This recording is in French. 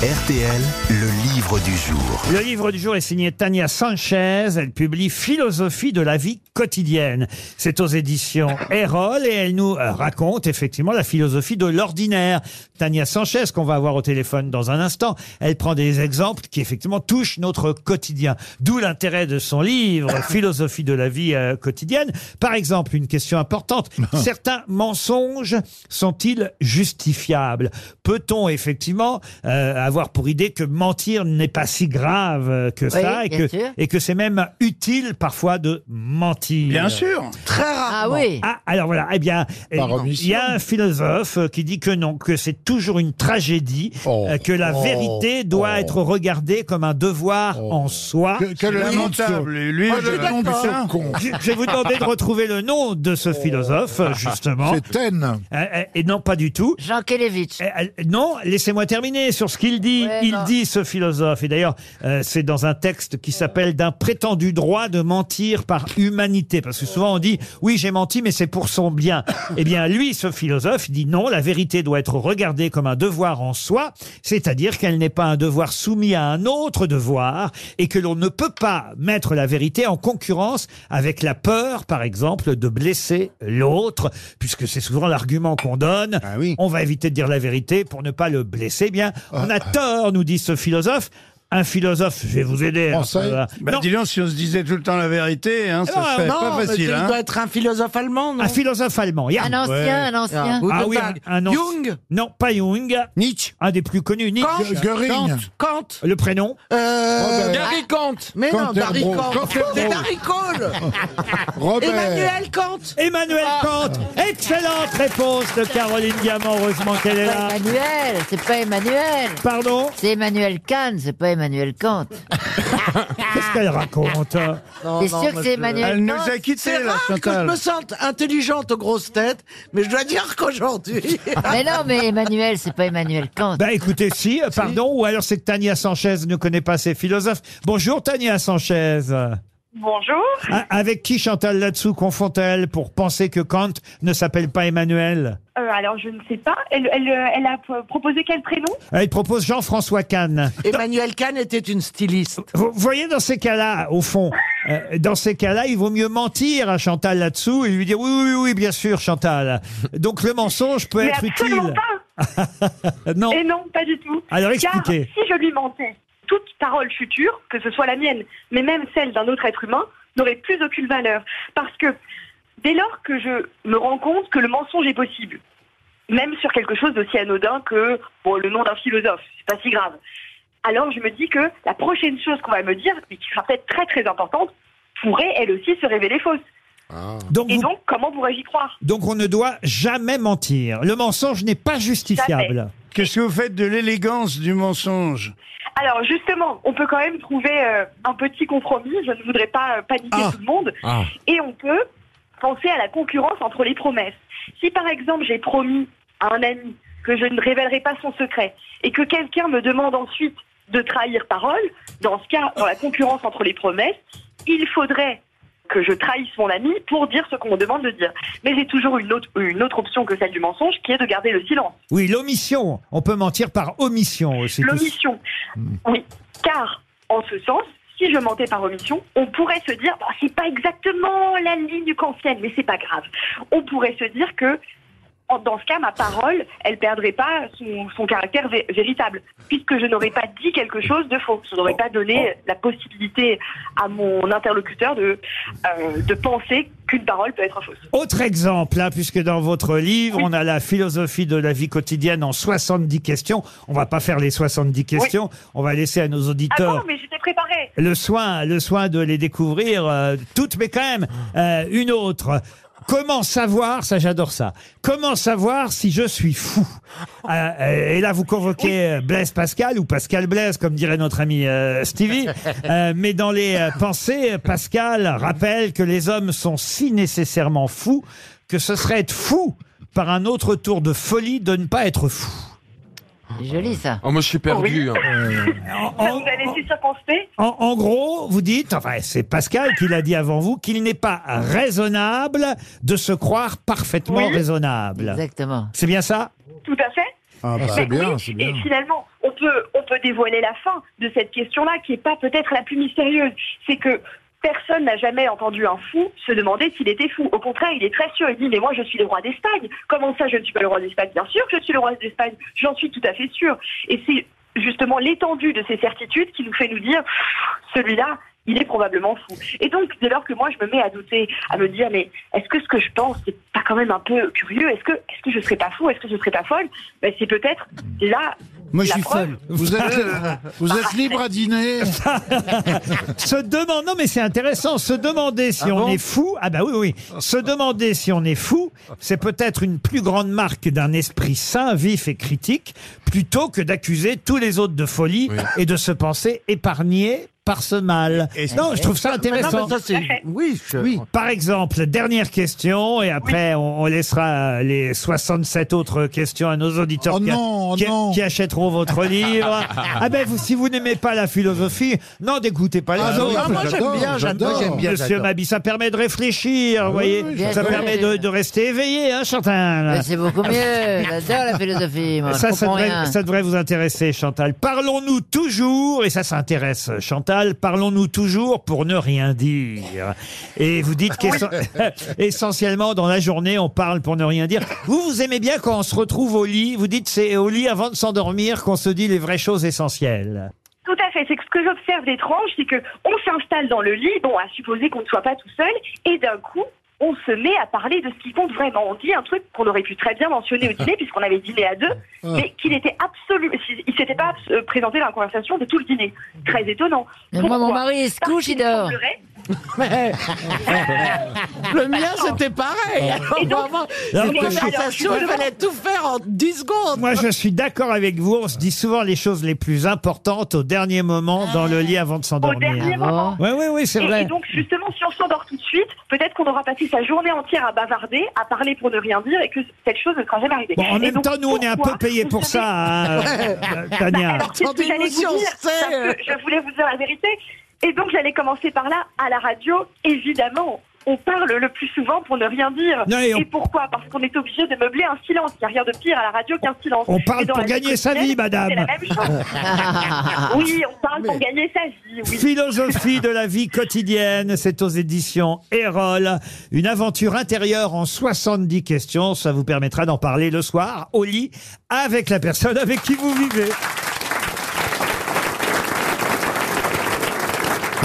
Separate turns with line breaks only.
RTL, le livre du jour.
Le livre du jour est signé Tania Sanchez. Elle publie Philosophie de la vie quotidienne. C'est aux éditions Erol et elle nous raconte effectivement la philosophie de l'ordinaire. Tania Sanchez, qu'on va avoir au téléphone dans un instant, elle prend des exemples qui effectivement touchent notre quotidien. D'où l'intérêt de son livre Philosophie de la vie euh, quotidienne. Par exemple, une question importante. Certains mensonges sont-ils justifiables? Peut-on effectivement euh, avoir pour idée que mentir n'est pas si grave euh, que ça et
bien
que,
sûr.
et que c'est même utile parfois de mentir
Bien sûr, très rarement.
Ah oui.
ah, alors voilà, eh bien,
Par omission.
il y a un philosophe euh, qui dit que non, que c'est toujours une tragédie,
Oh.
euh, que la
Oh.
vérité doit
Oh.
être regardée comme un devoir en soi.
Que- Quel lamentable. Lui, je
je
le
d'accord.
con.
Je je vais vous demander de retrouver le nom de ce philosophe, justement.
C'est Taine.
Euh, euh, Et non, pas du tout.
Jean Kelevitch.
Euh, euh, Non, laissez-moi terminer sur ce qu'il dit.
Ouais,
il
non.
dit, ce philosophe, et d'ailleurs, euh, c'est dans un texte qui s'appelle D'un prétendu droit de mentir par humanité. Parce que souvent on dit, oui, j'ai menti, mais c'est pour son bien. eh bien, lui, ce philosophe, il dit non, la vérité doit être regardée comme un devoir en soi, c'est-à-dire qu'elle n'est pas un devoir soumis à un autre devoir, et que l'on ne peut pas mettre la vérité en concurrence avec la peur, par exemple, de blesser l'autre, puisque c'est souvent l'argument qu'on donne.
Ah oui.
On va éviter de dire la vérité pour ne pas le blesser. Eh Bien, on a nous dit ce philosophe. Un philosophe, je vais vous aider. hein,
Français.
Bah,
Non,
dis donc, si on se disait tout le temps la vérité, hein, ça
Non,
serait
Non,
pas
mais
facile.
il
Hein.
doit être un philosophe allemand, non
un philosophe allemand. Ja.
Un ancien,
ouais.
un ancien.
Ah,
Ah oui, un, un anci-
Jung
Non, pas Jung.
Nietzsche.
Un des plus connus. Nietzsche.
Kant.
Göring.
Kant.
Le prénom
Euh. Gary Kant. Mais non, Gary
Canterbro.
Kant. C'est Gary Cole.
Robert.
Emmanuel Kant.
Emmanuel Kant. Excellente réponse de Caroline Diamant. Heureusement qu'elle est là.
Emmanuel, c'est pas Emmanuel.
Pardon?
C'est Emmanuel Kant, c'est pas Emmanuel Kant.
Qu'est-ce qu'elle raconte
T'es sûr que c'est Emmanuel
Elle nous
Kant
a quittés,
C'est
là,
rare que je
Chantal.
me sente intelligente aux grosses têtes, mais je dois dire qu'aujourd'hui...
Mais non, mais Emmanuel, c'est pas Emmanuel Kant.
Bah écoutez, si, euh, pardon, ou alors c'est que Tania Sanchez ne connaît pas ces philosophes. Bonjour Tania Sanchez.
Bonjour.
Ah, Avec qui Chantal là-dessous confond-elle pour penser que Kant ne s'appelle pas Emmanuel?
Euh, alors, je ne sais pas. Elle, elle, euh, elle a p- proposé quel prénom?
Elle propose Jean-François Kahn.
Emmanuel Kahn était une styliste.
Vous voyez, dans ces cas-là, au fond, euh, dans ces cas-là, il vaut mieux mentir à Chantal là-dessous et lui dire oui, oui, oui, bien sûr, Chantal. Donc le mensonge peut
Mais
être
absolument
utile.
pas.
non.
Et non, pas du tout.
Alors
Car
expliquez.
si je lui mentais, parole future, que ce soit la mienne, mais même celle d'un autre être humain, n'aurait plus aucune valeur. Parce que dès lors que je me rends compte que le mensonge est possible, même sur quelque chose d'aussi anodin que bon, le nom d'un philosophe, c'est pas si grave. Alors je me dis que la prochaine chose qu'on va me dire, et qui sera peut-être très très importante, pourrait elle aussi se révéler fausse.
Donc,
Et
vous-
donc, comment pourrais-je y croire?
Donc on ne doit jamais mentir. Le mensonge n'est pas justifiable.
Qu'est-ce que vous faites de l'élégance du mensonge?
Alors justement, on peut quand même trouver euh, un petit compromis. Je ne voudrais pas euh, paniquer
Ah.
tout le monde. Et on peut penser à la concurrence entre les promesses. Si par exemple j'ai promis à un ami que je ne révélerai pas son secret et que quelqu'un me demande ensuite de trahir parole, dans ce cas, dans la concurrence entre les promesses, il faudrait que je trahisse mon ami pour dire ce qu'on me demande de dire. Mais j'ai toujours une autre, une autre option que celle du mensonge, qui est de garder le silence.
Oui, l'omission. On peut mentir par omission aussi.
L'omission. Oui, car en ce sens, si je mentais par omission, on pourrait se dire, bah, c'est pas exactement la ligne kantienne, mais c'est pas grave. On pourrait se dire que dans ce cas, ma parole, elle perdrait pas son, son caractère vé- véritable, puisque je n'aurais pas dit quelque chose de faux. Je n'aurais pas donné la possibilité à mon interlocuteur de, euh, de penser qu'une parole peut être fausse.
Autre exemple, hein, puisque dans votre livre, on a la philosophie de la vie quotidienne en 70 questions. On va pas faire les 70 questions. On va laisser à nos
Ah
auditeurs
bon, mais j'étais
le soin, le soin de les découvrir euh, toutes, mais quand même euh, une autre. Comment savoir, ça j'adore ça, comment savoir si je suis fou? Euh, euh, Et là vous convoquez euh, Blaise Pascal ou Pascal Blaise comme dirait notre ami euh, Stevie. Euh, mais dans les euh, pensées, Pascal rappelle que les hommes sont si nécessairement fous que ce serait être fou par un autre tour de folie de ne pas être fou.
Joli ça.
Oh, moi, je suis perdu. hein.
En- en-
Vous allez circonspect
En, en gros, vous dites, enfin c'est Pascal qui l'a dit avant vous, qu'il n'est pas raisonnable de se croire parfaitement
Oui.
raisonnable.
Exactement.
C'est bien ça?
Tout à fait.
Ah, bah,
Mais
c'est bien,
oui,
c'est bien.
Et finalement, on peut, on peut dévoiler la fin de cette question-là, qui est pas peut-être la plus mystérieuse. C'est que personne n'a jamais entendu un fou se demander s'il était fou. Au contraire, il est très sûr. Il dit mais moi je suis le roi d'Espagne. Comment ça, je ne suis pas le roi d'Espagne? Bien sûr que je suis le roi d'Espagne. J'en suis tout à fait sûr. Et c'est justement l'étendue de ces certitudes qui nous fait nous dire celui-là. Il est probablement fou. Et donc, dès lors que moi, je me mets à douter, à me dire, mais est-ce que ce que je pense, c'est pas quand même un peu curieux? Est-ce que, est-ce que je serais pas fou? Est-ce que je serais pas folle? Ben, C'est peut-être là.
Moi, je suis folle. Vous êtes, vous êtes libre à dîner.
Se demander, non mais c'est intéressant, se demander si
Ah
on
bon
est fou, ah bah oui, oui, se demander si on est fou, c'est peut-être une plus grande marque d'un esprit sain, vif et critique, plutôt que d'accuser tous les autres de folie et de se penser épargné par ce mal. non, je trouve ça
Non,
intéressant.
mais ça, c'est. Oui, je-
Oui.
Par exemple, dernière question, et après on, on laissera les 67 autres questions à nos auditeurs
Oh
qui, a-
non, oh
qui-
non.
qui achèteront votre livre. ah ben, vous, si vous n'aimez pas la philosophie, non, dégoûtez pas les
Ah non,
autres.
Ah, moi, j'aime
j'adore,
bien, j'adore.
j'adore.
J'aime bien,
Monsieur
j'adore.
Mabi, ça permet de réfléchir, vous voyez.
oui,
ça permet de, de rester éveillé, hein, Chantal.
C'est beaucoup mieux. J'adore la philosophie. Moi,
Ça,
je
ça
comprends
devrait,
rien.
ça devrait vous intéresser, Chantal. Parlons-nous toujours, et ça s'intéresse, Chantal, parlons-nous toujours pour ne rien dire. Et vous dites qu'essentiellement, dans la journée, on parle pour ne rien dire. Vous, vous aimez bien quand on se retrouve au lit, vous dites c'est au lit avant de s'endormir qu'on se dit les vraies choses essentielles.
Tout à fait. C'est que ce que j'observe d'étrange, c'est que on s'installe dans le lit, bon, à supposer qu'on ne soit pas tout seul, et d'un coup, on se met à parler de ce qui compte vraiment. On dit un truc qu'on aurait pu très bien mentionner au dîner, puisqu'on avait dîné à deux, mais qu'il était absolu, il s'était pas euh, présenté dans la conversation de tout le dîner. Très étonnant.
Mais moi, mon mari, il se
Parce
couche, il dort.
Le mien, c'était pareil.
Et donc-
Vraiment,
Alors,
une
moi, je suis-
conversation, il fallait tout faire en 10 secondes.
Moi, je suis d'accord avec vous. On se dit souvent les choses les plus importantes au dernier moment dans le lit avant de
Au
s'endormir.
dernier
Ah bon
moment.
Oui, oui, oui, c'est
Et,
vrai.
et donc, justement, si on s'endort tout de suite, peut-être qu'on aura passé sa journée entière à bavarder, à parler pour ne rien dire, et que cette chose ne sera jamais arrivée.
Bon, en
Et
même
donc,
temps, nous, on est un peu payés
vous
pour
savez-
ça, hein, Tania.
Alors, c'est ce que
Attendez-nous
j'allais
si
vous
on
dire,
sait,
parce que je voulais vous dire la vérité. Et donc, j'allais commencer par là, à la radio, évidemment. On parle le plus souvent pour ne rien dire.
Non, et on-
pourquoi? Parce qu'on est obligé de meubler un silence. Il n'y a rien de pire à la radio qu'un silence.
On parle pour gagner sa vie, madame.
C'est la même chose. oui, on parle pour gagner sa vie, oui.
Philosophie de la vie quotidienne, c'est aux éditions Erol. Une aventure intérieure en 70 questions. Ça vous permettra d'en parler le soir au lit avec la personne avec qui vous vivez.